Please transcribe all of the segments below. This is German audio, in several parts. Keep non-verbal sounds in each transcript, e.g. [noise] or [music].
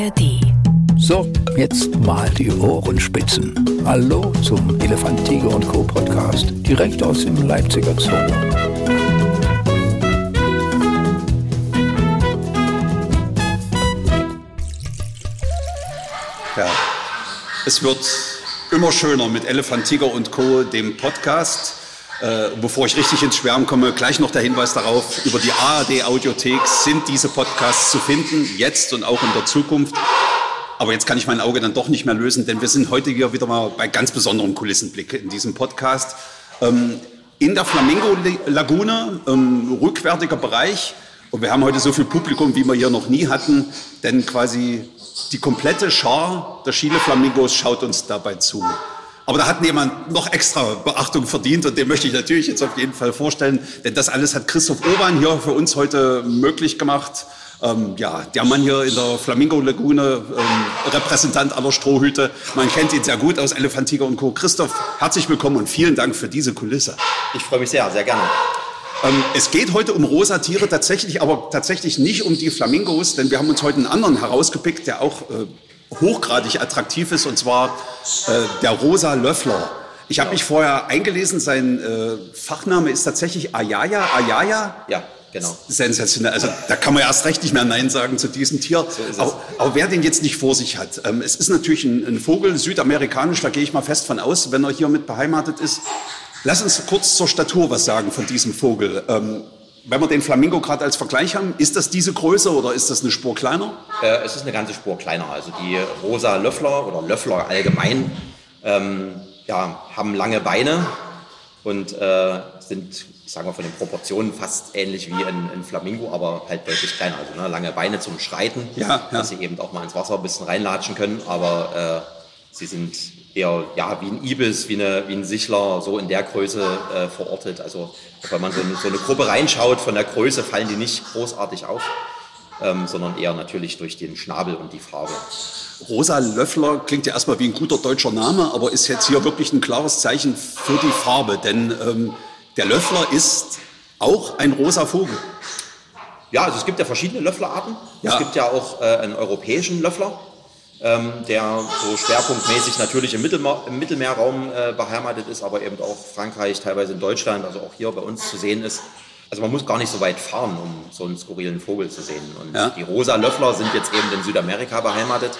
ARD. So, jetzt mal die Ohrenspitzen. Hallo zum Elefant, Tiger und Co. Podcast, direkt aus dem Leipziger Zoo. Ja, es wird immer schöner mit Elefant, Tiger und Co., dem Podcast. Äh, bevor ich richtig ins Schwärmen komme, gleich noch der Hinweis darauf, über die ARD-Audiothek sind diese Podcasts zu finden, jetzt und auch in der Zukunft. Aber jetzt kann ich mein Auge dann doch nicht mehr lösen, denn wir sind heute hier wieder mal bei ganz besonderem Kulissenblick in diesem Podcast. Ähm, in der Flamingo-Lagune, ähm, rückwärtiger Bereich. Und wir haben heute so viel Publikum, wie wir hier noch nie hatten, denn quasi die komplette Schar der Chile-Flamingos schaut uns dabei zu. Aber da hat jemand noch extra Beachtung verdient und den möchte ich natürlich jetzt auf jeden Fall vorstellen, denn das alles hat Christoph Urban hier für uns heute möglich gemacht. Ähm, ja, der Mann hier in der Flamingo-Lagune, ähm, Repräsentant aller Strohhüte. Man kennt ihn sehr gut aus Elefantiger und Co. Christoph, herzlich willkommen und vielen Dank für diese Kulisse. Ich freue mich sehr, sehr gerne. Ähm, es geht heute um rosa Tiere tatsächlich, aber tatsächlich nicht um die Flamingos, denn wir haben uns heute einen anderen herausgepickt, der auch äh, hochgradig attraktiv ist, und zwar äh, der rosa Löffler. Ich habe mich vorher eingelesen, sein äh, Fachname ist tatsächlich Ayaya. Ayaya? Ja, genau. Sensationell. Also da kann man erst recht nicht mehr Nein sagen zu diesem Tier. So aber, aber, wer den jetzt nicht vor sich hat, ähm, es ist natürlich ein, ein Vogel, südamerikanisch, da gehe ich mal fest von aus, wenn er hier mit beheimatet ist. Lass uns kurz zur Statur was sagen von diesem Vogel. Ähm, wenn wir den Flamingo gerade als Vergleich haben, ist das diese Größe oder ist das eine Spur kleiner? Äh, es ist eine ganze Spur kleiner. Also die rosa Löffler oder Löffler allgemein ähm, ja, haben lange Beine und äh, sind, sagen wir von den Proportionen fast ähnlich wie ein, ein Flamingo, aber halt deutlich kleiner. Also ne, lange Beine zum Schreiten, ja, ja. dass sie eben auch mal ins Wasser ein bisschen reinlatschen können, aber äh, sie sind eher ja, wie ein Ibis, wie, eine, wie ein Sichler, so in der Größe äh, verortet. Also wenn man so, eine, so eine Gruppe reinschaut, von der Größe fallen die nicht großartig auf, ähm, sondern eher natürlich durch den Schnabel und die Farbe. Rosa Löffler klingt ja erstmal wie ein guter deutscher Name, aber ist jetzt hier wirklich ein klares Zeichen für die Farbe, denn ähm, der Löffler ist auch ein rosa Vogel. Ja, also es gibt ja verschiedene Löfflerarten. Ja. Es gibt ja auch äh, einen europäischen Löffler, der so schwerpunktmäßig natürlich im, Mittelmeer, im Mittelmeerraum äh, beheimatet ist, aber eben auch Frankreich, teilweise in Deutschland, also auch hier bei uns zu sehen ist. Also man muss gar nicht so weit fahren, um so einen skurrilen Vogel zu sehen. Und Ja. die rosa Löffler sind jetzt eben in Südamerika beheimatet,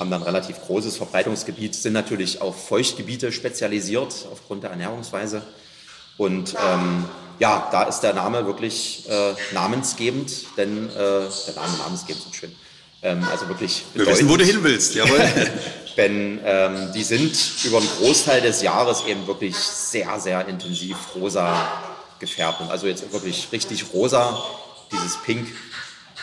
haben dann relativ großes Verbreitungsgebiet, sind natürlich auf Feuchtgebiete spezialisiert aufgrund der Ernährungsweise. Und ähm, ja, da ist der Name wirklich äh, namensgebend, denn äh, der Name namensgebend ist schön. Ähm, also wirklich Wir wissen, wo du hin willst, jawohl. [laughs] Denn ähm, die sind über einen Großteil des Jahres eben wirklich sehr, sehr intensiv rosa gefärbt. Und also jetzt wirklich richtig rosa, dieses Pink,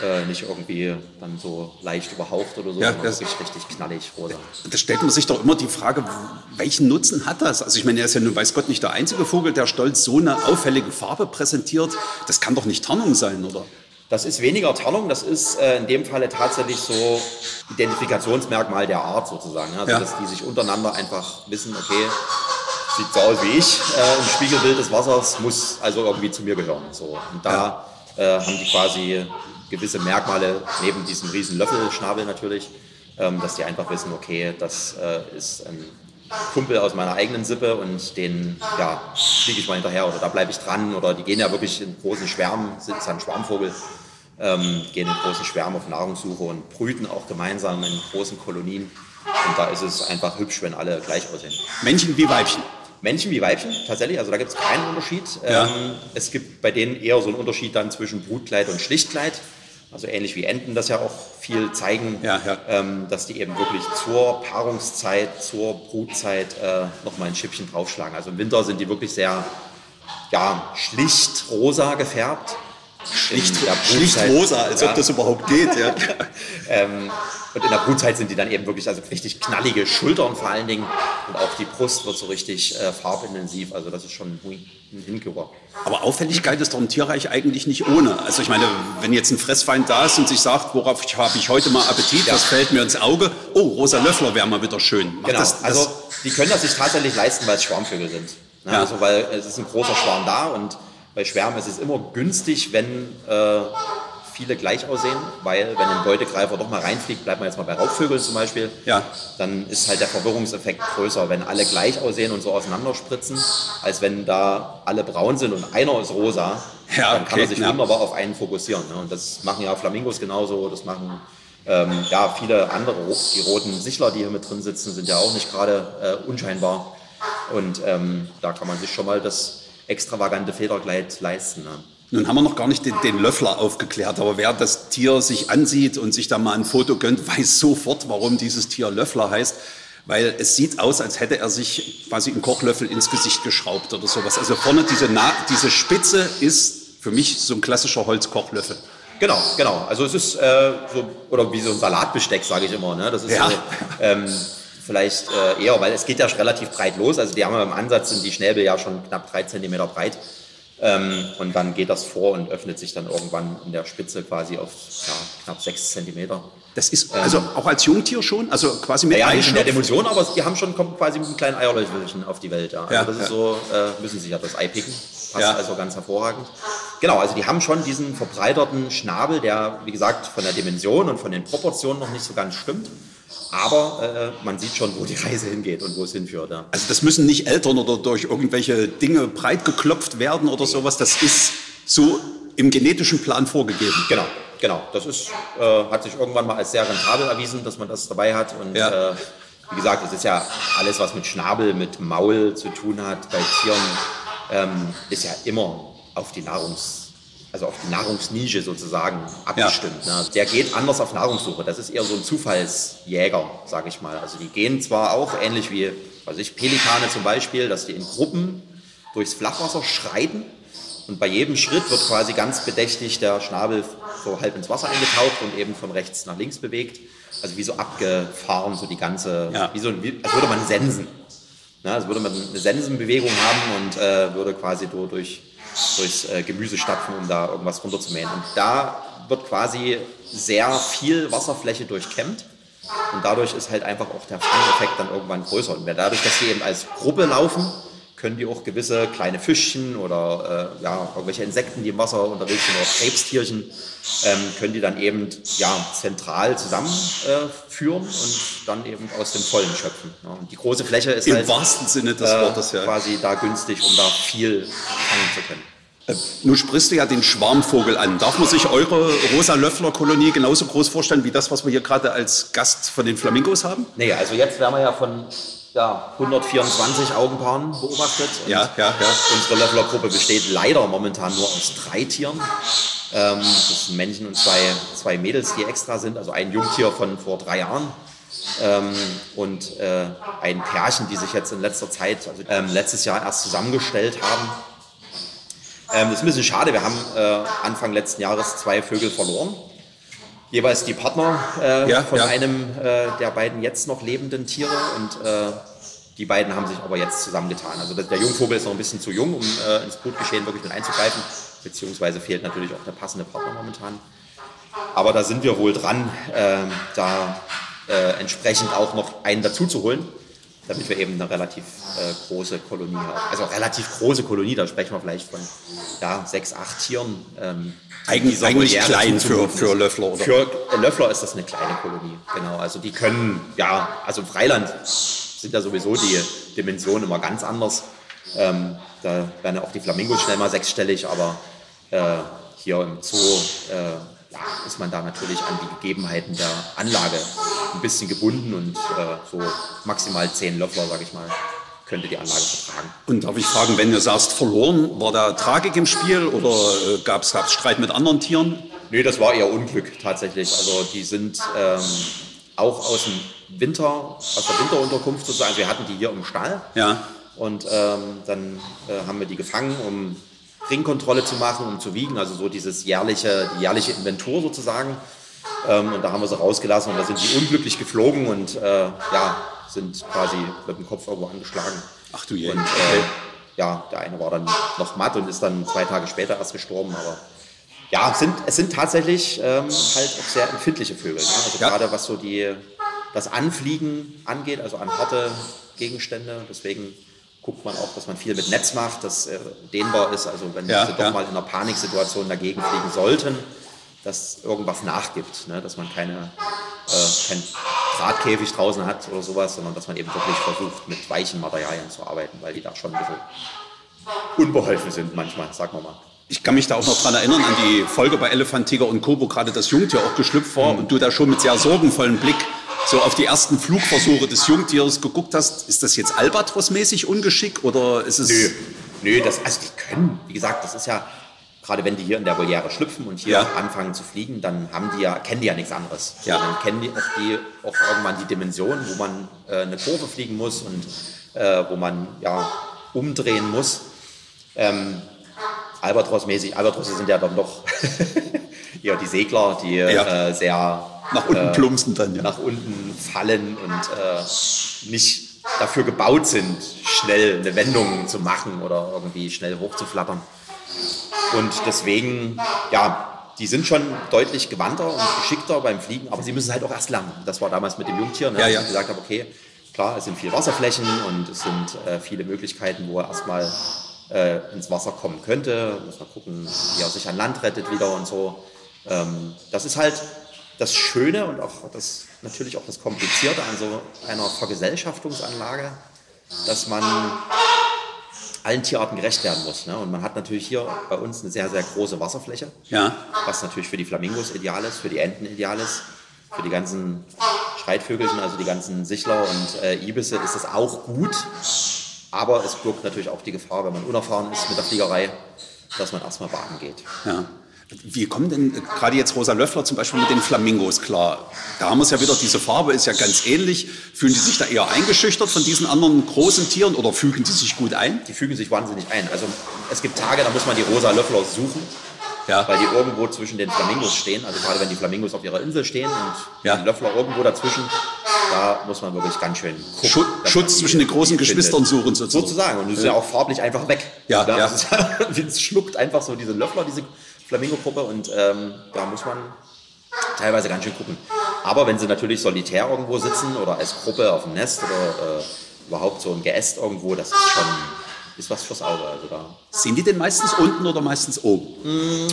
äh, nicht irgendwie dann so leicht überhaucht oder so, Ja, sondern wirklich richtig knallig rosa. Da stellt man sich doch immer die Frage, welchen Nutzen hat das? Also ich meine, er ist ja nun weiß Gott nicht der einzige Vogel, der stolz so eine auffällige Farbe präsentiert. Das kann doch nicht Tarnung sein, oder? Das ist weniger Tarnung, das ist äh, in dem Falle tatsächlich so Identifikationsmerkmal der Art sozusagen. Also Ja. dass die sich untereinander einfach wissen, okay, sieht so aus wie ich, äh, im Spiegelbild des Wassers, muss also irgendwie zu mir gehören. So. Und da äh, haben die quasi gewisse Merkmale, neben diesem riesen Löffelschnabel natürlich, ähm, dass die einfach wissen, okay, das äh, ist ein Kumpel aus meiner eigenen Sippe und den ja, fliege ich mal hinterher oder da bleibe ich dran oder die gehen ja wirklich in großen Schwärmen, sind ein Schwarmvogel, ähm, gehen in großen Schwärmen auf Nahrungssuche und brüten auch gemeinsam in großen Kolonien. Und da ist es einfach hübsch, wenn alle gleich aussehen. Männchen wie Weibchen. Männchen wie Weibchen, tatsächlich, also da gibt es keinen Unterschied. Ja. Ähm, es gibt bei denen eher so einen Unterschied dann zwischen Brutkleid und Schlichtkleid. Also ähnlich wie Enten das ja auch viel zeigen, Ja, ja. Ähm, dass die eben wirklich zur Paarungszeit, zur Brutzeit äh, nochmal ein Schippchen draufschlagen. Also im Winter sind die wirklich sehr ja, schlicht rosa gefärbt. Schlicht, schlicht rosa, als ob Ja. das überhaupt geht. Ja. [laughs] Ähm, und in der Brutzeit sind die dann eben wirklich also richtig knallige Schultern vor allen Dingen. Und auch die Brust wird so richtig äh, farbintensiv. Also das ist schon Hui-. Aber Auffälligkeit ist doch im Tierreich eigentlich nicht ohne. Also ich meine, wenn jetzt ein Fressfeind da ist und sich sagt, worauf habe ich heute mal Appetit, Ja. was fällt mir ins Auge? Oh, rosa Löffler wäre mal wieder schön. Genau, das, das, also die können das sich tatsächlich leisten, weil es Schwarmvögel sind. Ne? Ja. Also weil es ist ein großer Schwarm da und bei Schwärmen ist es immer günstig, wenn äh, viele gleich aussehen, weil wenn ein Beutegreifer doch mal reinfliegt, bleibt man jetzt mal bei Raubvögeln zum Beispiel, Ja. dann ist halt der Verwirrungseffekt größer, wenn alle gleich aussehen und so auseinanderspritzen, als wenn da alle braun sind und einer ist rosa, Ja, dann kann okay, er sich ja. wunderbar auf einen fokussieren. Ne? Und das machen ja Flamingos genauso, das machen ähm, ja, viele andere, die roten Sichler, die hier mit drin sitzen, sind ja auch nicht gerade äh, unscheinbar. Und ähm, da kann man sich schon mal das extravagante Federkleid leisten. Ne? Nun haben wir noch gar nicht den, den Löffler aufgeklärt, aber wer das Tier sich ansieht und sich da mal ein Foto gönnt, weiß sofort, warum dieses Tier Löffler heißt. Weil es sieht aus, als hätte er sich quasi einen Kochlöffel ins Gesicht geschraubt oder sowas. Also vorne diese, Na diese Spitze ist für mich so ein klassischer Holzkochlöffel. Genau, genau. Also es ist äh, so, oder wie so ein Salatbesteck, sage ich immer. Ne? Das ist Ja. so, ähm, vielleicht äh, eher, weil es geht ja schon relativ breit los. Also die haben ja im Ansatz sind die Schnäbel ja schon knapp drei Zentimeter breit. Ähm, und dann geht das vor und öffnet sich dann irgendwann in der Spitze quasi auf ja, knapp sechs Zentimeter. Das ist also auch als Jungtier schon, also quasi mit Ja, nicht in der. Dimension, aber die haben schon kommen quasi mit einem kleinen Eierlöffelchen auf die Welt. Ja. Also Ja, das ist ja. so, äh, müssen sich ja das Ei picken. Passt Ja. also ganz hervorragend. Genau, also die haben schon diesen verbreiterten Schnabel, der, wie gesagt, von der Dimension und von den Proportionen noch nicht so ganz stimmt. Aber äh, man sieht schon, wo die Reise hingeht und wo es hinführt. Ja. Also das müssen nicht Eltern oder durch irgendwelche Dinge breit geklopft werden oder sowas. Das ist so im genetischen Plan vorgegeben. Genau, genau. Das ist, äh, hat sich irgendwann mal als sehr rentabel erwiesen, dass man das dabei hat. Und Ja. äh, wie gesagt, es ist ja alles, was mit Schnabel, mit Maul zu tun hat bei Tieren, ähm, ist ja immer auf die Nahrungs, also auf die Nahrungsnische sozusagen abgestimmt. Ne? Der geht anders auf Nahrungssuche. Das ist eher so ein Zufallsjäger, sage ich mal. Also die gehen zwar auch ähnlich wie, weiß ich, Pelikane zum Beispiel, dass die in Gruppen durchs Flachwasser schreiten und bei jedem Schritt wird quasi ganz bedächtig der Schnabel so halb ins Wasser eingetaucht und eben von rechts nach links bewegt. Also wie so abgefahren, so die ganze, Ja. wie so, wie, als würde man sensen. Ne, als würde man eine Sensenbewegung haben und äh, würde quasi durch, durchs äh, Gemüse stapfen, um da irgendwas runterzumähen. Und da wird quasi sehr viel Wasserfläche durchkämmt. Und dadurch ist halt einfach auch der Fangeffekt dann irgendwann größer. Und dadurch, dass sie eben als Gruppe laufen, können die auch gewisse kleine Fischchen oder äh, ja, irgendwelche Insekten, die im Wasser unterwegs sind, oder Krebstierchen, ähm, können die dann eben ja, zentral zusammenführen äh, und dann eben aus dem Vollen schöpfen. Ja, und die große Fläche ist Im halt wahrsten Sinne des äh, Wortes, ja. quasi da günstig, um da viel fangen zu können. Nun sprichst du ja den Schwarmvogel an. Darf man sich eure Rosa-Löffler-Kolonie genauso groß vorstellen wie das, was wir hier gerade als Gast von den Flamingos haben? Nee, also jetzt werden wir ja von ja, 124 Augenpaaren beobachtet. Und Ja, ja, ja. Unsere Löfflergruppe besteht leider momentan nur aus drei Tieren. Ähm, das sind Männchen und zwei, zwei Mädels, die extra sind. Also ein Jungtier von vor drei Jahren ähm, und äh, ein Pärchen, die sich jetzt in letzter Zeit, also ähm, letztes Jahr erst zusammengestellt haben. Ähm, das ist ein bisschen schade. Wir haben äh, Anfang letzten Jahres zwei Vögel verloren. Jeweils die Partner äh, Ja, von ja. einem äh, der beiden jetzt noch lebenden Tiere und äh, die beiden haben sich aber jetzt zusammengetan. Also der Jungvogel ist noch ein bisschen zu jung, um äh, ins Brutgeschehen wirklich mit einzugreifen, beziehungsweise fehlt natürlich auch der passende Partner momentan. Aber da sind wir wohl dran, ähm, da äh, entsprechend auch noch einen dazu zu holen, damit wir eben eine relativ äh, große Kolonie haben. Also relativ große Kolonie, da sprechen wir vielleicht von ja, sechs, acht Tieren. Ähm, Eigentlich- eigentlich klein für- für. Löffler, oder? Für äh, Löffler ist das eine kleine Kolonie, genau. Also die können, ja, also im Freiland sind ja sowieso die Dimensionen immer ganz anders. Ähm, da werden ja auch die Flamingos schnell mal sechsstellig, aber äh, hier im Zoo äh, ist man da natürlich an die Gegebenheiten der Anlage ein bisschen gebunden und äh, so maximal zehn Löffler, sag ich mal, könnte die Anlage vertragen. Und darf ich fragen, wenn du sagst verloren, war da Tragik im Spiel oder äh, gab es Streit mit anderen Tieren? Nee, das war eher Unglück tatsächlich. Also die sind ähm, auch aus dem Winter, aus der Winterunterkunft sozusagen. Wir hatten die hier im Stall. Ja. Und ähm, dann äh, haben wir die gefangen, um Ringkontrolle zu machen, um zu wiegen. Also so dieses jährliche, die jährliche Inventur sozusagen. Ähm, und da haben wir sie rausgelassen und da sind die unglücklich geflogen und äh, ja, sind quasi mit dem Kopf irgendwo angeschlagen. Ach du je. Und äh, ja, der eine war dann noch matt und ist dann zwei Tage später erst gestorben. Aber ja, es sind, es sind tatsächlich ähm, halt auch sehr empfindliche Vögel. Ne? Also Ja. gerade was so die, das Anfliegen angeht, also an harte Gegenstände. Deswegen guckt man auch, dass man viel mit Netz macht, das äh, dehnbar ist. Also wenn Ja, sie doch ja. mal in einer Paniksituation dagegen fliegen sollten, dass irgendwas nachgibt, ne? dass man keine, äh, kein Drahtkäfig draußen hat oder sowas, sondern dass man eben wirklich versucht, mit weichen Materialien zu arbeiten, weil die da schon ein bisschen unbeholfen sind manchmal, sagen wir mal. Ich kann mich da auch noch dran erinnern an die Folge bei Elefant, Tiger und Co., wo gerade das Jungtier auch geschlüpft war mhm. und du da schon mit sehr sorgenvollem Blick so auf die ersten Flugversuche des Jungtiers geguckt hast. Ist das jetzt Albatros-mäßig ungeschickt oder ist es... Nö, nö das, also die können, wie gesagt, das ist ja, gerade wenn die hier in der Voliere schlüpfen und hier ja. anfangen zu fliegen, dann haben die ja, kennen die ja nichts anderes. Ja. Dann kennen die auch, die auch irgendwann die Dimension, wo man äh, eine Kurve fliegen muss und äh, wo man ja umdrehen muss. Ähm, Albatros-mäßig, Albatrosse sind ja dann doch [laughs] eher die Segler, die ja. äh, sehr nach unten äh, plumpsen dann, ja. Nach unten fallen und äh, nicht dafür gebaut sind, schnell eine Wendung zu machen oder irgendwie schnell hochzuflattern. Und deswegen, ja, die sind schon deutlich gewandter und geschickter beim Fliegen, aber sie müssen halt auch erst lernen. Das war damals mit dem Jungtier, ne, ja, ja. ich gesagt habe, okay, klar, es sind viele Wasserflächen und es sind äh, viele Möglichkeiten, wo er erstmal äh, ins Wasser kommen könnte. Muss man gucken, wie er sich an Land rettet wieder und so. Ähm, das ist halt das Schöne und auch das, natürlich auch das Komplizierte an so einer Vergesellschaftungsanlage, dass man allen Tierarten gerecht werden muss. Ne? Und man hat natürlich hier bei uns eine sehr, sehr große Wasserfläche, ja. was natürlich für die Flamingos ideal ist, für die Enten ideal ist. Für die ganzen Schreitvögelchen, also die ganzen Sichler und äh, Ibisse, ist das auch gut. Aber es birgt natürlich auch die Gefahr, wenn man unerfahren ist mit der Fliegerei, dass man erstmal baden geht. Ja. Wie kommen denn gerade jetzt Rosa Löffler zum Beispiel mit den Flamingos klar? Da haben wir es ja wieder, diese Farbe ist ja ganz ähnlich. Fühlen die sich da eher eingeschüchtert von diesen anderen großen Tieren oder fügen die sich gut ein? Die fügen sich wahnsinnig ein. Also es gibt Tage, da muss man die Rosa Löffler suchen ja. weil die irgendwo zwischen den Flamingos stehen. Also gerade wenn die Flamingos auf ihrer Insel stehen und ja. die Löffler irgendwo dazwischen, da muss man wirklich ganz schön gucken. Schutz, Schutz zwischen den großen Geschwistern suchen sozusagen. Sozusagen. Und es ist ja auch farblich einfach weg. Ja, ja. Es, [laughs] es schluckt einfach so diese Löffler, diese Flamingo-Gruppe und ähm, da muss man teilweise ganz schön gucken. Aber wenn sie natürlich solitär irgendwo sitzen oder als Gruppe auf dem Nest oder äh, überhaupt so ein Geäst irgendwo, das ist schon ist was fürs Auge. Also da. Sind die denn meistens unten oder meistens oben? Mm,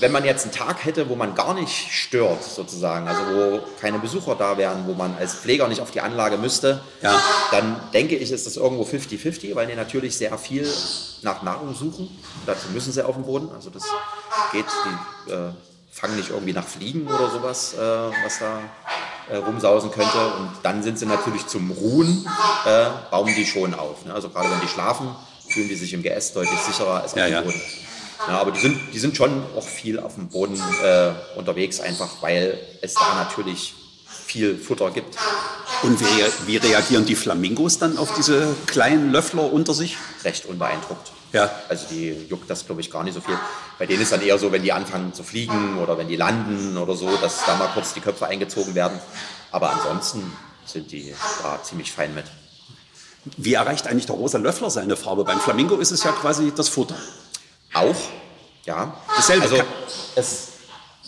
wenn man jetzt einen Tag hätte, wo man gar nicht stört, sozusagen, also wo keine Besucher da wären, wo man als Pfleger nicht auf die Anlage müsste, ja. dann denke ich, ist das irgendwo 50-50, weil die natürlich sehr viel nach Nahrung suchen. Dazu müssen sie auf dem Boden. Also das geht, die äh, fangen nicht irgendwie nach Fliegen oder sowas, äh, was da äh, rumsausen könnte. Und dann sind sie natürlich zum Ruhen, äh, bauen die schon auf. Ne? Also gerade wenn die schlafen, fühlen die sich im Geäst deutlich sicherer als auf ja, dem Boden. Ja, aber die sind, die sind schon auch viel auf dem Boden äh, unterwegs, einfach weil es da natürlich viel Futter gibt. Und wie, wie, reagieren die Flamingos dann auf diese kleinen Löffler unter sich? Recht unbeeindruckt. Ja. Also die juckt das, glaube ich, gar nicht so viel. Bei denen ist dann eher so, wenn die anfangen zu fliegen oder wenn die landen oder so, dass da mal kurz die Köpfe eingezogen werden. Aber ansonsten sind die da ziemlich fein mit. Wie erreicht eigentlich der rosa Löffler seine Farbe? Beim Flamingo ist es ja quasi das Futter. Auch, ja. Dasselbe. Also es,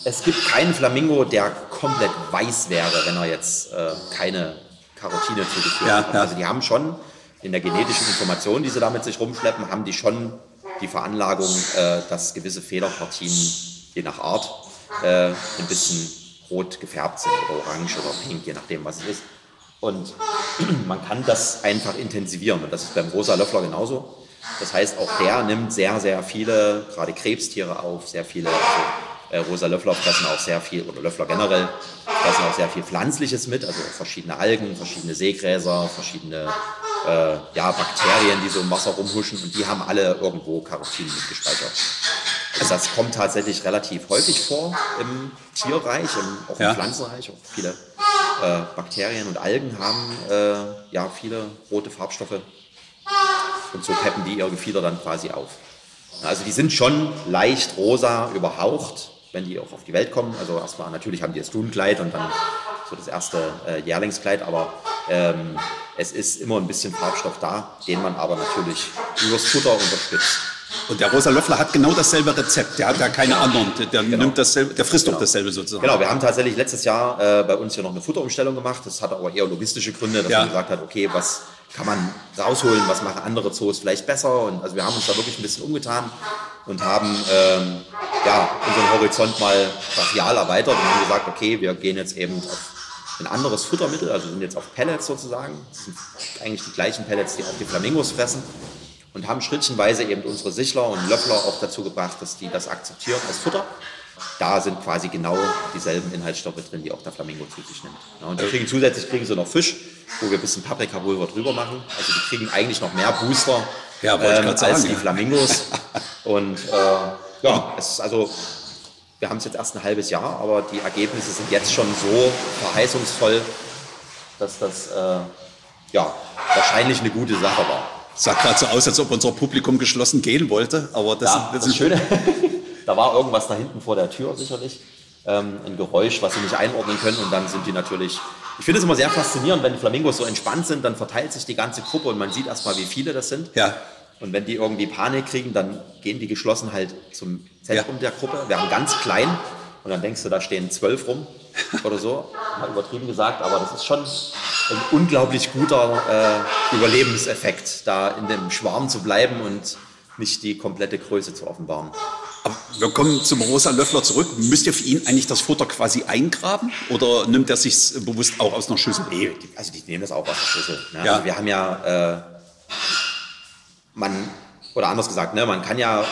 es gibt keinen Flamingo, der komplett weiß wäre, wenn er jetzt äh, keine Karotine zugeführt ja, hat. Ja. Also die haben schon in der genetischen Information, die sie da mit sich rumschleppen, haben die schon die Veranlagung, äh, dass gewisse Federpartien, je nach Art, äh, ein bisschen rot gefärbt sind oder orange oder pink, je nachdem, was es ist. Und [clears throat] man kann das einfach intensivieren. Und das ist beim rosa Löffler genauso. Das heißt, auch der nimmt sehr, sehr viele, gerade Krebstiere auf, sehr viele, also, äh, rosa Löffler fressen auch sehr viel, oder Löffler generell, fressen auch sehr viel Pflanzliches mit, also verschiedene Algen, verschiedene Seegräser, verschiedene äh, ja, Bakterien, die so im Wasser rumhuschen und die haben alle irgendwo Carotin mitgespeichert. Also das kommt tatsächlich relativ häufig vor im Tierreich, im, auch im ja. Pflanzenreich. Auch viele äh, Bakterien und Algen haben äh, ja viele rote Farbstoffe und so peppen die ihr Gefieder dann quasi auf. Also die sind schon leicht rosa überhaucht, wenn die auch auf die Welt kommen. Also erstmal natürlich haben die das Dunkleid und dann so das erste äh, Jährlingskleid, aber ähm, es ist immer ein bisschen Farbstoff da, den man aber natürlich übers Futter unterstützt. Und der Rosa Löffler hat genau dasselbe Rezept. Der hat ja keine genau. anderen. Der, genau. nimmt dasselbe, der frisst genau. doch dasselbe sozusagen. Genau, wir haben tatsächlich letztes Jahr äh, bei uns hier noch eine Futterumstellung gemacht. Das hat aber eher logistische Gründe, dass ja. man gesagt hat, okay, was kann man rausholen, was machen andere Zoos vielleicht besser. Und also wir haben uns da wirklich ein bisschen umgetan und haben ähm, ja, unseren Horizont mal brachial erweitert und haben gesagt, okay, wir gehen jetzt eben auf ein anderes Futtermittel, also sind jetzt auf Pellets sozusagen. Das sind eigentlich die gleichen Pellets, die auch die Flamingos fressen. Und haben schrittchenweise eben unsere Sichler und Löffler auch dazu gebracht, dass die das akzeptieren als Futter da sind quasi genau dieselben Inhaltsstoffe drin, die auch der Flamingo zu sich nimmt. Und die kriegen zusätzlich kriegen sie noch Fisch, wo wir ein bisschen Paprikapulver drüber machen. Also die kriegen eigentlich noch mehr Booster ja, ähm, als sagen, die Flamingos. [laughs] und äh, ja, es ist also, wir haben es jetzt erst ein halbes Jahr, aber die Ergebnisse sind jetzt schon so verheißungsvoll, dass das äh, ja, wahrscheinlich eine gute Sache war. Sah gerade so aus, als ob unser Publikum geschlossen gehen wollte, aber das, ja, das, das ist schön. [laughs] Da war irgendwas da hinten vor der Tür sicherlich. Ähm, ein Geräusch, was sie nicht einordnen können. Und dann sind die natürlich. Ich finde es immer sehr faszinierend, wenn Flamingos so entspannt sind, dann verteilt sich die ganze Gruppe und man sieht erstmal, wie viele das sind. Ja. Und wenn die irgendwie Panik kriegen, dann gehen die geschlossen halt zum Zentrum ja. der Gruppe. Wir haben ganz klein und dann denkst du, da stehen zwölf rum oder so. Mal übertrieben gesagt, aber das ist schon ein unglaublich guter äh, Überlebenseffekt, da in dem Schwarm zu bleiben und nicht die komplette Größe zu offenbaren. Aber wir kommen zum Rosa Löffler zurück. Müsst ihr für ihn eigentlich das Futter quasi eingraben oder nimmt er sich bewusst auch aus einer Schüssel? Nee, also die nehmen das auch aus der Schüssel. Ne? Ja. Also wir haben ja, äh, man, oder anders gesagt, ne, man kann ja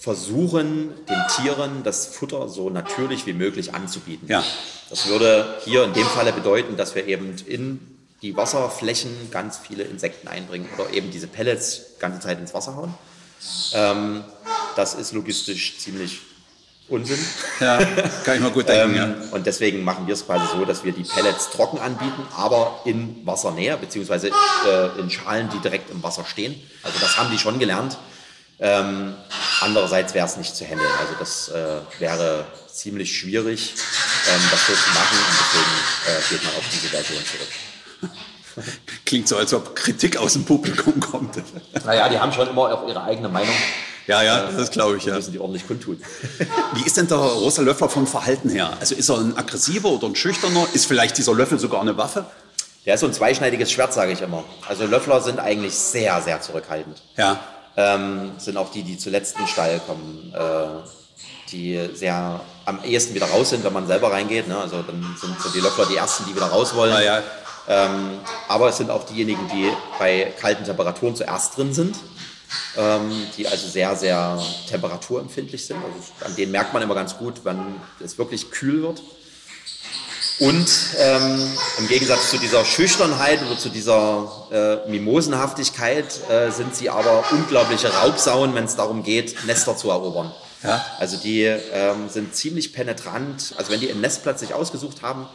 versuchen, den Tieren das Futter so natürlich wie möglich anzubieten. Ja. Das würde hier in dem Falle bedeuten, dass wir eben in die Wasserflächen ganz viele Insekten einbringen oder eben diese Pellets die ganze Zeit ins Wasser hauen. Ähm, das ist logistisch ziemlich Unsinn. Ja, kann ich mal gut denken. [laughs] ähm, ja. Und deswegen machen wir es quasi so, dass wir die Pellets trocken anbieten, aber in Wassernähe, beziehungsweise äh, in Schalen, die direkt im Wasser stehen. Also das haben die schon gelernt. Ähm, andererseits wäre es nicht zu handeln. Also das äh, wäre ziemlich schwierig, ähm, das so zu machen. Und deswegen äh, geht man auf diese Version zurück. [laughs] [laughs] Klingt so, als ob Kritik aus dem Publikum kommt. Naja, die haben schon immer auch ihre eigene Meinung. Ja, ja, das glaube ich, ja. müssen die ordentlich kundtun. [laughs] Wie ist denn der Rosa Löffler vom Verhalten her? Also ist er ein aggressiver oder ein schüchterner? Ist vielleicht dieser Löffel sogar eine Waffe? Der ist so ein zweischneidiges Schwert, sage ich immer. Also Löffler sind eigentlich sehr, sehr zurückhaltend. Ja. Ähm, sind auch die, die zuletzt in den Stall kommen, äh, die sehr am ehesten wieder raus sind, wenn man selber reingeht. Ne? Also dann sind so die Löffler die ersten, die wieder raus wollen. Ah, ja. Ähm, aber es sind auch diejenigen, die bei kalten Temperaturen zuerst drin sind ähm, die also sehr, sehr temperaturempfindlich sind. Also an denen merkt man immer ganz gut, wenn es wirklich kühl wird. Und ähm, im Gegensatz zu dieser Schüchternheit oder zu dieser äh, Mimosenhaftigkeit äh, sind sie aber unglaubliche Raubsauen, wenn es darum geht, Nester zu erobern. Ja. Also die ähm, sind ziemlich penetrant. Also wenn die einen Nestplatz sich ausgesucht haben,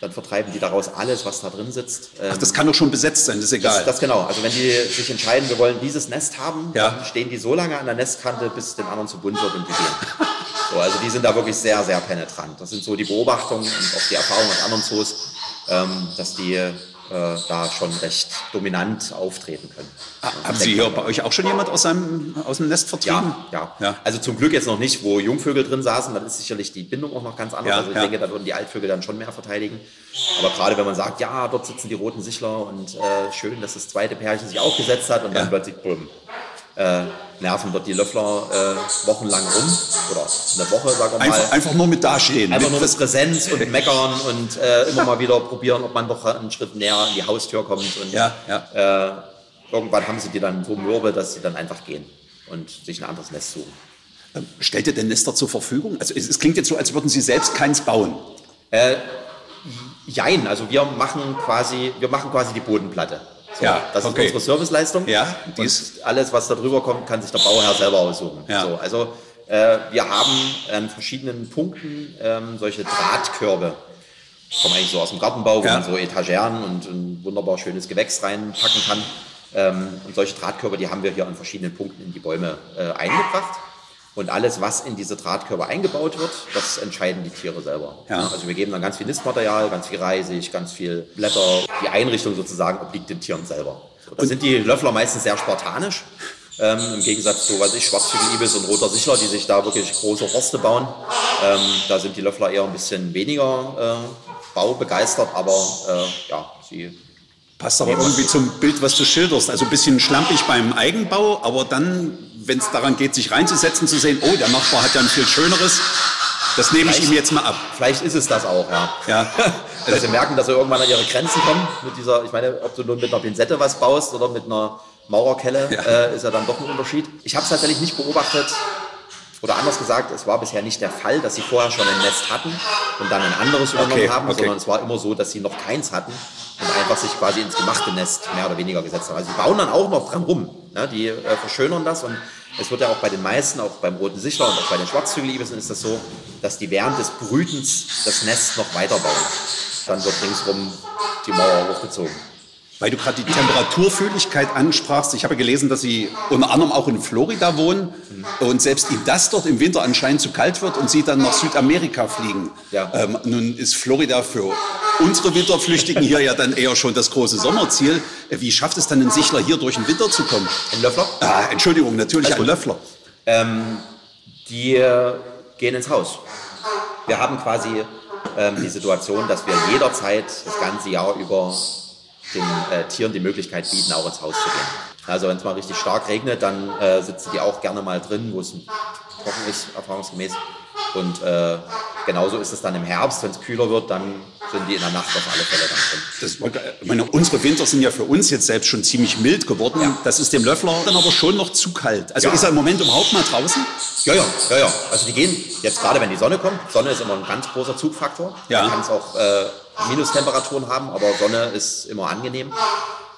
dann vertreiben die daraus alles, was da drin sitzt. Ach, das kann doch schon besetzt sein, das ist egal. Das, das genau. Also wenn die sich entscheiden, wir wollen dieses Nest haben, ja. dann stehen die so lange an der Nestkante, bis es den anderen zu bunt wird und die gehen. so, also die sind da wirklich sehr, sehr penetrant. Das sind so die Beobachtungen und auch die Erfahrungen aus anderen Zoos, ähm, dass die da schon recht dominant auftreten können. Haben Sie hier bei euch auch schon jemand aus, seinem, aus dem Nest vertrieben? Ja, ja, ja. Also zum Glück jetzt noch nicht, wo Jungvögel drin saßen, dann ist sicherlich die Bindung auch noch ganz anders. Ja, also ich ja. denke, da würden die Altvögel dann schon mehr verteidigen. Aber gerade wenn man sagt, ja, dort sitzen die roten Sichler und äh, schön, dass das zweite Pärchen sich aufgesetzt hat und dann plötzlich, bumm, äh, nerven dort die Löffler äh, wochenlang rum oder eine Woche, sagen wir mal. Einfach, einfach nur mit dastehen. Einfach nur mit Präsenz und meckern und äh, immer mal wieder probieren, ob man doch einen Schritt näher an die Haustür kommt. Und ja, ja. Äh, irgendwann haben sie die dann so mürbe, dass sie dann einfach gehen und sich ein anderes Nest suchen. Ähm, stellt ihr den Nester zur Verfügung? Also es, es, klingt jetzt so, als würden Sie selbst keins bauen. Äh, jein, also wir machen quasi, wir machen quasi die Bodenplatte. Ja, das okay. ist unsere Serviceleistung. Ja, und alles, was da drüber kommt, kann sich der Bauherr selber aussuchen. Ja. So, also äh, wir haben an verschiedenen Punkten ähm, solche Drahtkörbe. Kommen eigentlich so aus dem Gartenbau, wo Ja. man so Etageren und ein wunderbar schönes Gewächs reinpacken kann. Ähm, und solche Drahtkörbe, die haben wir hier an verschiedenen Punkten in die Bäume äh, eingebracht. Und alles, was in diese Drahtkörbe eingebaut wird, das entscheiden die Tiere selber. Ja. Also wir geben dann ganz viel Nistmaterial, ganz viel Reisig, ganz viel Blätter. Die Einrichtung sozusagen obliegt den Tieren selber. So, da sind die Löffler meistens sehr spartanisch. Ähm, Im Gegensatz zu, weiß ich, Schwarzflügel-Ibis und Roter Sichler, die sich da wirklich große Horste bauen. Ähm, da sind die Löffler eher ein bisschen weniger äh, baubegeistert, aber äh, ja, sie Passt aber irgendwie zum Bild, was du schilderst. Also ein bisschen schlampig beim Eigenbau, aber dann, wenn es daran geht, sich reinzusetzen, zu sehen, oh, der Nachbar hat ja ein viel schöneres, das nehme ich ihm jetzt mal ab. Vielleicht ist es das auch, ja. Ja. dass [laughs] sie merken, dass sie irgendwann an ihre Grenzen kommen mit dieser, ich meine, ob du nun mit einer Pinzette was baust oder mit einer Maurerkelle, Ja. äh, ist ja dann doch ein Unterschied. Ich habe es tatsächlich nicht beobachtet, oder anders gesagt, es war bisher nicht der Fall, dass sie vorher schon ein Nest hatten und dann ein anderes übernommen Okay, haben, okay. sondern es war immer so, dass sie noch keins hatten und einfach sich quasi ins gemachte Nest mehr oder weniger gesetzt haben. Also sie bauen dann auch noch dran rum. Ne? Die äh, verschönern das und es wird ja auch bei den meisten, auch beim roten Sichler und auch bei den Schwarzzügelibissen ist das so, dass die während des Brütens das Nest noch weiterbauen. Dann wird ringsrum die Mauer hochgezogen. Weil du gerade die Temperaturfühligkeit ansprachst. Ich habe gelesen, dass Sie unter anderem auch in Florida wohnen und selbst ihm das dort im Winter anscheinend zu kalt wird und Sie dann nach Südamerika fliegen. Ja. Ähm, nun ist Florida für unsere Winterflüchtigen hier ja dann eher schon das große Sommerziel. Wie schafft es dann ein Sichler hier durch den Winter zu kommen? Ein Löffler? Ah, Entschuldigung, natürlich ein Löffler. die äh, gehen ins Haus. Wir haben quasi ähm, die Situation, dass wir jederzeit das ganze Jahr über den äh, Tieren die Möglichkeit bieten, auch ins Haus zu gehen. Also wenn es mal richtig stark regnet, dann äh, sitzen die auch gerne mal drin, wo es trocken ist, erfahrungsgemäß. Und äh, genauso ist es dann im Herbst, wenn es kühler wird, dann sind die in der Nacht auf alle Fälle dann drin. Das, ich meine, unsere Winter sind ja für uns jetzt selbst schon ziemlich mild geworden. Ja. Das ist dem Löffler dann aber schon noch zu kalt. Also Ja. ist er im Moment überhaupt mal draußen? Ja, ja, ja, ja. Also die gehen jetzt gerade, wenn die Sonne kommt. Sonne ist immer ein ganz großer Zugfaktor. Ja. Da kann es auch äh, Minustemperaturen haben, aber Sonne ist immer angenehm.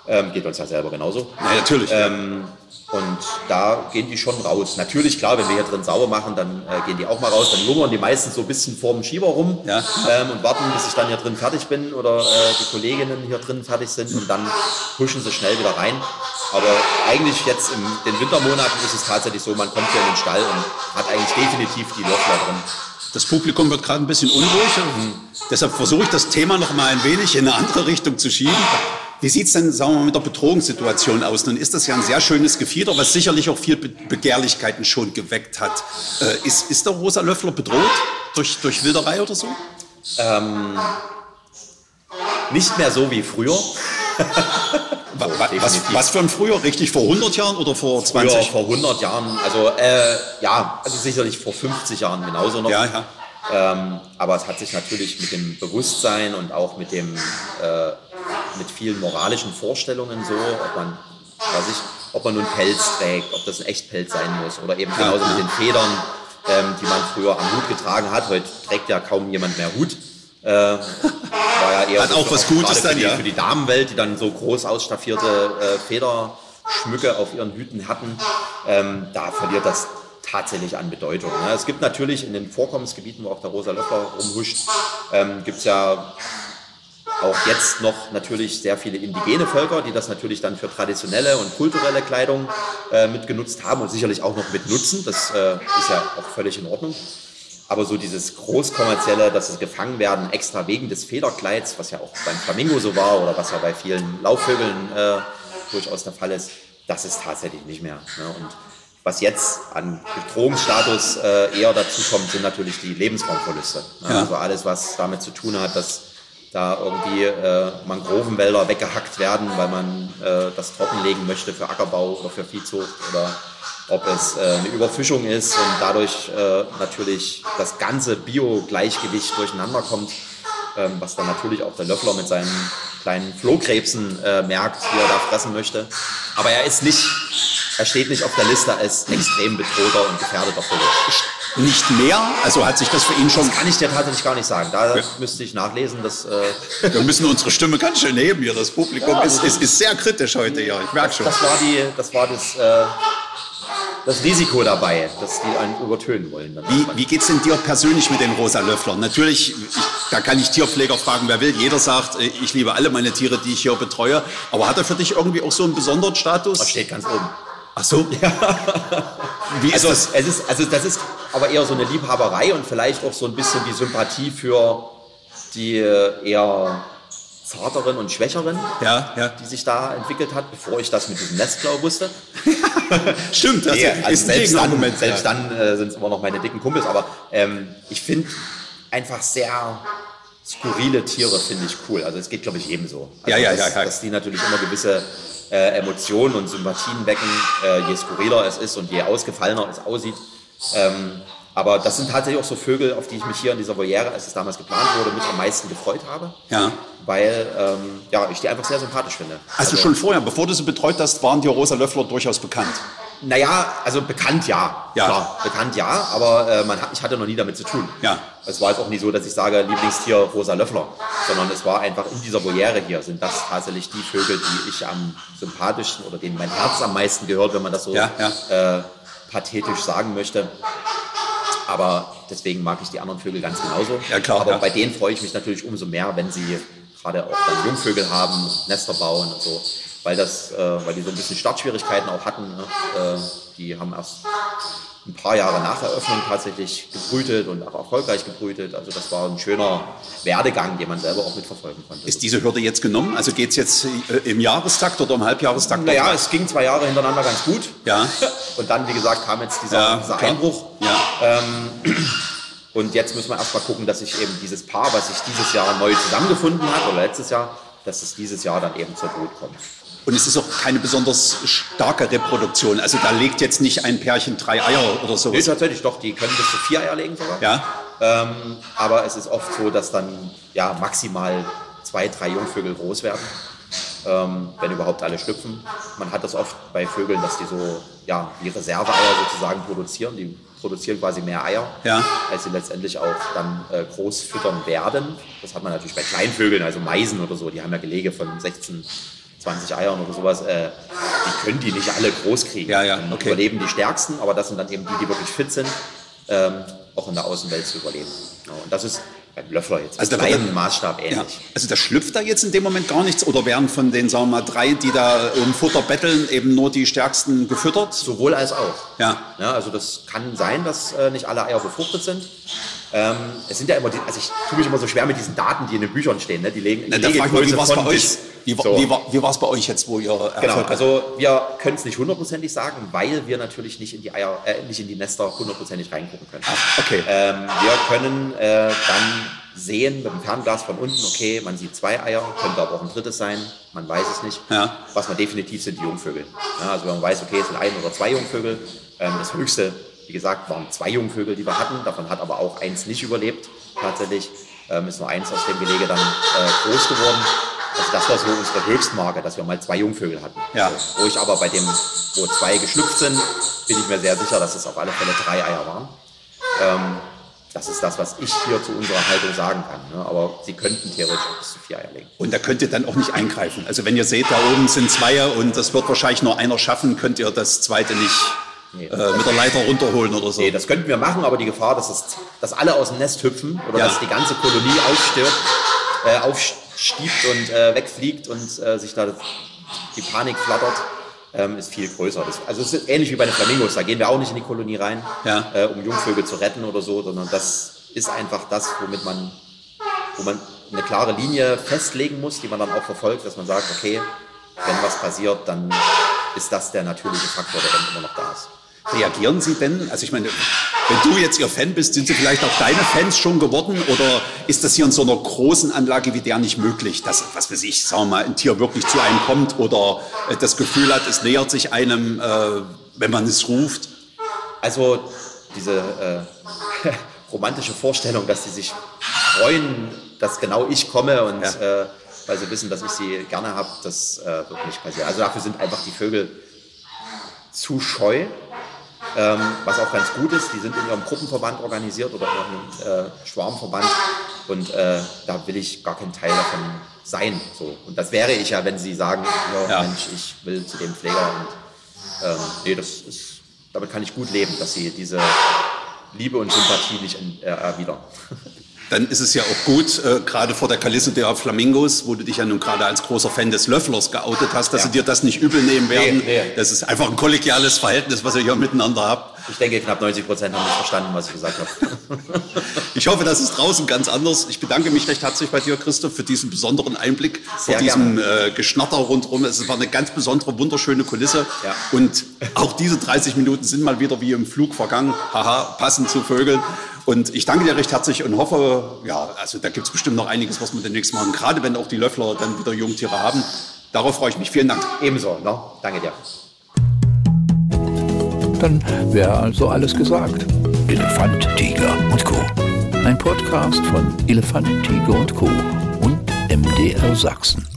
Ähm, geht uns ja selber genauso. Ja, natürlich. Ähm, und da gehen die schon raus. Natürlich, klar, wenn wir hier drin sauber machen, dann äh, gehen die auch mal raus. Dann lungern die meistens so ein bisschen vorm Schieber rum Ja. ähm, und warten, bis ich dann hier drin fertig bin oder äh, die Kolleginnen hier drin fertig sind und dann huschen sie schnell wieder rein. Aber eigentlich jetzt in den Wintermonaten ist es tatsächlich so, man kommt hier in den Stall und hat eigentlich definitiv die Löffler drin. Das Publikum wird gerade ein bisschen unruhig. Deshalb versuche ich das Thema noch mal ein wenig in eine andere Richtung zu schieben. Wie sieht es denn, sagen wir mal, mit der Bedrohungssituation aus? Nun ist das ja ein sehr schönes Gefieder, was sicherlich auch viel Be Begehrlichkeiten schon geweckt hat. Äh, ist, ist der rosa Löffler bedroht durch, durch Wilderei oder so? Nicht mehr so wie früher. [laughs] Wa- wa- Was, was für ein früher? Richtig vor 100 Jahren oder vor 20? Früher, vor 100 Jahren, also äh, ja, also sicherlich vor 50 Jahren genauso noch. Ja, ja. Ähm, aber es hat sich natürlich mit dem Bewusstsein und auch mit dem äh, mit vielen moralischen Vorstellungen so, ob man, weiß ich, ob man nun Pelz trägt, ob das ein Echtpelz sein muss oder eben genauso mit den Federn, ähm, die man früher am Hut getragen hat. Heute trägt ja kaum jemand mehr Hut. Äh, war ja eher Hat so auch was Gutes gerade für dann, die, ja. für die Damenwelt, die dann so groß ausstaffierte äh, Federschmücke auf ihren Hüten hatten. Ähm, da verliert das tatsächlich an Bedeutung. Ne? Es gibt natürlich in den Vorkommensgebieten, wo auch der rosa Löffler rumhuscht, ähm, gibt es ja auch jetzt noch natürlich sehr viele indigene Völker, die das natürlich dann für traditionelle und kulturelle Kleidung äh, mitgenutzt haben und sicherlich auch noch mitnutzen. Das äh, ist ja auch völlig in Ordnung. Aber so dieses großkommerzielle, dass es gefangen werden, extra wegen des Federkleids, was ja auch beim Flamingo so war oder was ja bei vielen Laufvögeln äh, durchaus der Fall ist, das ist tatsächlich nicht mehr. Ne? Und was jetzt an Bedrohungsstatus äh, eher dazu kommt, sind natürlich die Lebensraumverluste. Ne? Ja. Also alles, was damit zu tun hat, dass da irgendwie äh, Mangrovenwälder weggehackt werden, weil man äh, das trockenlegen möchte für Ackerbau oder für Viehzucht oder ob es äh, eine Überfischung ist und dadurch äh, natürlich das ganze Bio-Gleichgewicht durcheinander kommt, ähm, was dann natürlich auch der Löffler mit seinen kleinen Flohkrebsen äh, merkt, die er da fressen möchte. Aber er ist nicht, er steht nicht auf der Liste als extrem bedrohter und gefährdeter Vogel. Nicht mehr? Also hat sich das für ihn schon... Das kann ich dir tatsächlich gar nicht sagen. Da müsste ich nachlesen, dass äh, Wir müssen unsere Stimme ganz schön heben hier. Das Publikum Ja, ist, also- ist, ist sehr kritisch heute, ja. Ich merke schon. das war die, das war das, äh, das Risiko dabei, dass die einen übertönen wollen. Wie, wie geht's denn dir persönlich mit den rosa Löfflern? Natürlich, ich, da kann ich Tierpfleger fragen, wer will. Jeder sagt, äh, ich liebe alle meine Tiere, die ich hier betreue. Aber hat er für dich irgendwie auch so einen besonderen Das Status? steht ganz oben. Ach so? Wie ist Also, das? es ist, also das ist aber eher so eine Liebhaberei und vielleicht auch so ein bisschen die Sympathie für die äh, eher zarteren und schwächeren, Ja, ja. die sich da entwickelt hat, bevor ich das mit diesem Nestklau wusste. [laughs] Stimmt, das Nee, ist also ein selbst dann, Gegenargument. selbst ja. dann äh, sind es immer noch meine dicken Kumpels, aber ähm, ich finde einfach sehr skurrile Tiere finde ich cool. Also es geht, glaube ich, jedem so. Also Ja, ja, dass, ja, ja. Dass die natürlich immer gewisse äh, Emotionen und Sympathien wecken, äh, je skurriler es ist und je ausgefallener es aussieht. Ähm, aber das sind tatsächlich auch so Vögel, auf die ich mich hier in dieser Voliere, als es damals geplant wurde, mit am meisten gefreut habe. Ja. Weil ähm, ja, ich die einfach sehr sympathisch finde. Also schon vorher, bevor du sie betreut hast, waren dir Rosa Löffler durchaus bekannt. Naja, also bekannt ja. Ja. Klar, bekannt ja, aber äh, man hat, ich hatte noch nie damit zu tun. Ja. Es war jetzt auch nie so, dass ich sage, Lieblingstier Rosa Löffler, sondern es war einfach in dieser Voliere hier sind das tatsächlich die Vögel, die ich am sympathischsten oder denen mein Herz am meisten gehört, wenn man das so Ja, Äh, pathetisch sagen möchte. Aber deswegen mag ich die anderen Vögel ganz genauso. Ja, klar, Aber ja. bei denen freue ich mich natürlich umso mehr, wenn sie gerade auch dann Jungvögel haben, Nester bauen und so. Weil, das, äh, weil die so ein bisschen Startschwierigkeiten auch hatten. Ne? Äh, die haben erst ein paar Jahre nach Eröffnung tatsächlich gebrütet und auch erfolgreich gebrütet. Also das war ein schöner Werdegang, den man selber auch mitverfolgen konnte. Ist diese Hürde jetzt genommen? Also geht es jetzt äh, im Jahrestakt oder im Halbjahrestakt? naja, es ging zwei Jahre hintereinander ganz gut. Ja. [laughs] Und dann, wie gesagt, kam jetzt dieser, Ja, dieser. Einbruch. Ja. [clears throat] Und jetzt müssen wir erstmal gucken, dass sich eben dieses Paar, was sich dieses Jahr neu zusammengefunden hat, oder letztes Jahr, dass es dieses Jahr dann eben zur Brut kommt. Und es ist auch keine besonders starke Reproduktion. Also da legt jetzt nicht ein Pärchen drei Eier oder Nee, sowas. tatsächlich doch, die können bis zu vier Eier legen sogar. Ja. Ähm, aber es ist oft so, dass dann ja maximal zwei, drei Jungvögel groß werden, ähm, wenn überhaupt alle schlüpfen. Man hat das oft bei Vögeln, dass die so ja, wie Reserveeier sozusagen produzieren. Die produzieren quasi mehr Eier, Ja. als sie letztendlich auch dann äh, groß füttern werden. Das hat man natürlich bei Kleinvögeln, also Meisen oder so, die haben ja Gelege von 16, 20 Eiern oder sowas. Äh, die können die nicht alle groß kriegen. Ja, ja, okay. Überleben die Stärksten, aber das sind dann eben die, die wirklich fit sind ähm, auch in der Außenwelt zu überleben. Ja, und das ist beim Löffler jetzt Also wird kleinen Maßstab ähnlich. Ja. Also da schlüpft da jetzt in dem Moment gar nichts oder werden von den, sagen wir mal, drei, die da um Futter betteln, eben nur die stärksten gefüttert? Sowohl als auch. Ja. Ja, also das kann sein, dass äh, nicht alle Eier befruchtet sind. Ähm, es sind ja immer, die, also ich tue mich immer so schwer mit diesen Daten, die in den Büchern stehen. Ne? Die legen Na, die da frage ich mal, wie war bei euch? bis. Wie, war- So. wie, wie war es bei euch jetzt, wo ihr Erfolg Genau, also wir können es nicht hundertprozentig sagen, weil wir natürlich nicht in die Eier, äh, nicht in die Nester hundertprozentig reingucken können. okay. Ähm, wir können äh, dann sehen mit dem Fernglas von unten, okay, man sieht zwei Eier, könnte aber auch ein drittes sein, man weiß es nicht. Ja. Was man definitiv sind die Jungvögel. Ja, also wenn man weiß, okay, es sind ein oder zwei Jungvögel, ähm, das höchste, wie gesagt, waren zwei Jungvögel, die wir hatten, davon hat aber auch eins nicht überlebt, tatsächlich. Ähm, ist nur eins aus dem Gelege dann äh, groß geworden. Also das war so unsere Höchstmarke, dass wir mal zwei Jungvögel hatten. Ja. Wo ich aber bei dem, wo zwei geschlüpft sind, bin ich mir sehr sicher, dass es auf alle Fälle drei Eier waren. Ähm, das ist das, was ich hier zu unserer Haltung sagen kann. Ne? Aber sie könnten theoretisch auch bis zu vier Eier legen. Und da könnt ihr dann auch nicht eingreifen. Also wenn ihr seht, da oben sind zwei und das wird wahrscheinlich nur einer schaffen, könnt ihr das zweite nicht Nee. äh, mit der Leiter runterholen oder so. Nee, das könnten wir machen, aber die Gefahr, dass, es, dass alle aus dem Nest hüpfen oder Ja. dass die ganze Kolonie aufstirbt, äh, aufstiebt und äh, wegfliegt und äh, sich da die Panik flattert, ähm, ist viel größer. Das, also es ist ähnlich wie bei den Flamingos, da gehen wir auch nicht in die Kolonie rein, Ja. äh, um Jungvögel zu retten oder so, sondern das ist einfach das, womit man, wo man eine klare Linie festlegen muss, die man dann auch verfolgt, dass man sagt, okay, wenn was passiert, dann ist das der natürliche Faktor, der dann immer noch da ist. Reagieren Sie denn? Also ich meine, wenn du jetzt Ihr Fan bist, sind Sie vielleicht auch deine Fans schon geworden? Oder ist das hier in so einer großen Anlage wie der nicht möglich, dass, was weiß ich, sagen wir mal, ein Tier wirklich zu einem kommt oder äh, das Gefühl hat, es nähert sich einem, äh, wenn man es ruft? Also diese äh, [laughs] romantische Vorstellung, dass sie sich freuen, dass genau ich komme und Ja. äh, weil sie wissen, dass ich sie gerne habe, das äh, wird nicht passieren. Also dafür sind einfach die Vögel zu scheu, ähm, was auch ganz gut ist. Die sind in ihrem Gruppenverband organisiert oder in ihrem äh, Schwarmverband und äh, da will ich gar kein Teil davon sein. So. Und das wäre ich ja, wenn sie sagen, ja. Mensch, ich will zu dem Pfleger und ähm, nee, das ist, damit kann ich gut leben, dass sie diese Liebe und Sympathie nicht äh, erwidern. [laughs] Dann ist es ja auch gut, äh, gerade vor der Kulisse der Flamingos, wo du dich ja nun gerade als großer Fan des Löfflers geoutet hast, dass Ja. sie dir das nicht übel nehmen werden. Nee, nee. Das ist einfach ein kollegiales Verhältnis, was ihr hier miteinander habt. Ich denke, knapp 90 Prozent haben nicht verstanden, was ich gesagt habe. [laughs] Ich hoffe, das ist draußen ganz anders. Ich bedanke mich recht herzlich bei dir, Christoph, für diesen besonderen Einblick, Sehr vor diesem äh, Geschnatter rundherum. Es war eine ganz besondere, wunderschöne Kulisse. Ja. Und auch diese 30 Minuten sind mal wieder wie im Flug vergangen. Haha, passend zu Vögeln. Und ich danke dir recht herzlich und hoffe, ja, also da gibt es bestimmt noch einiges, was wir demnächst machen, gerade wenn auch die Löffler dann wieder Jungtiere haben. Darauf freue ich mich. Vielen Dank. Ebenso, ne? danke dir. Dann wäre also alles gesagt. Elefant, Tiger und Co. Ein Podcast von Elefant, Tiger und Co. und MDR Sachsen.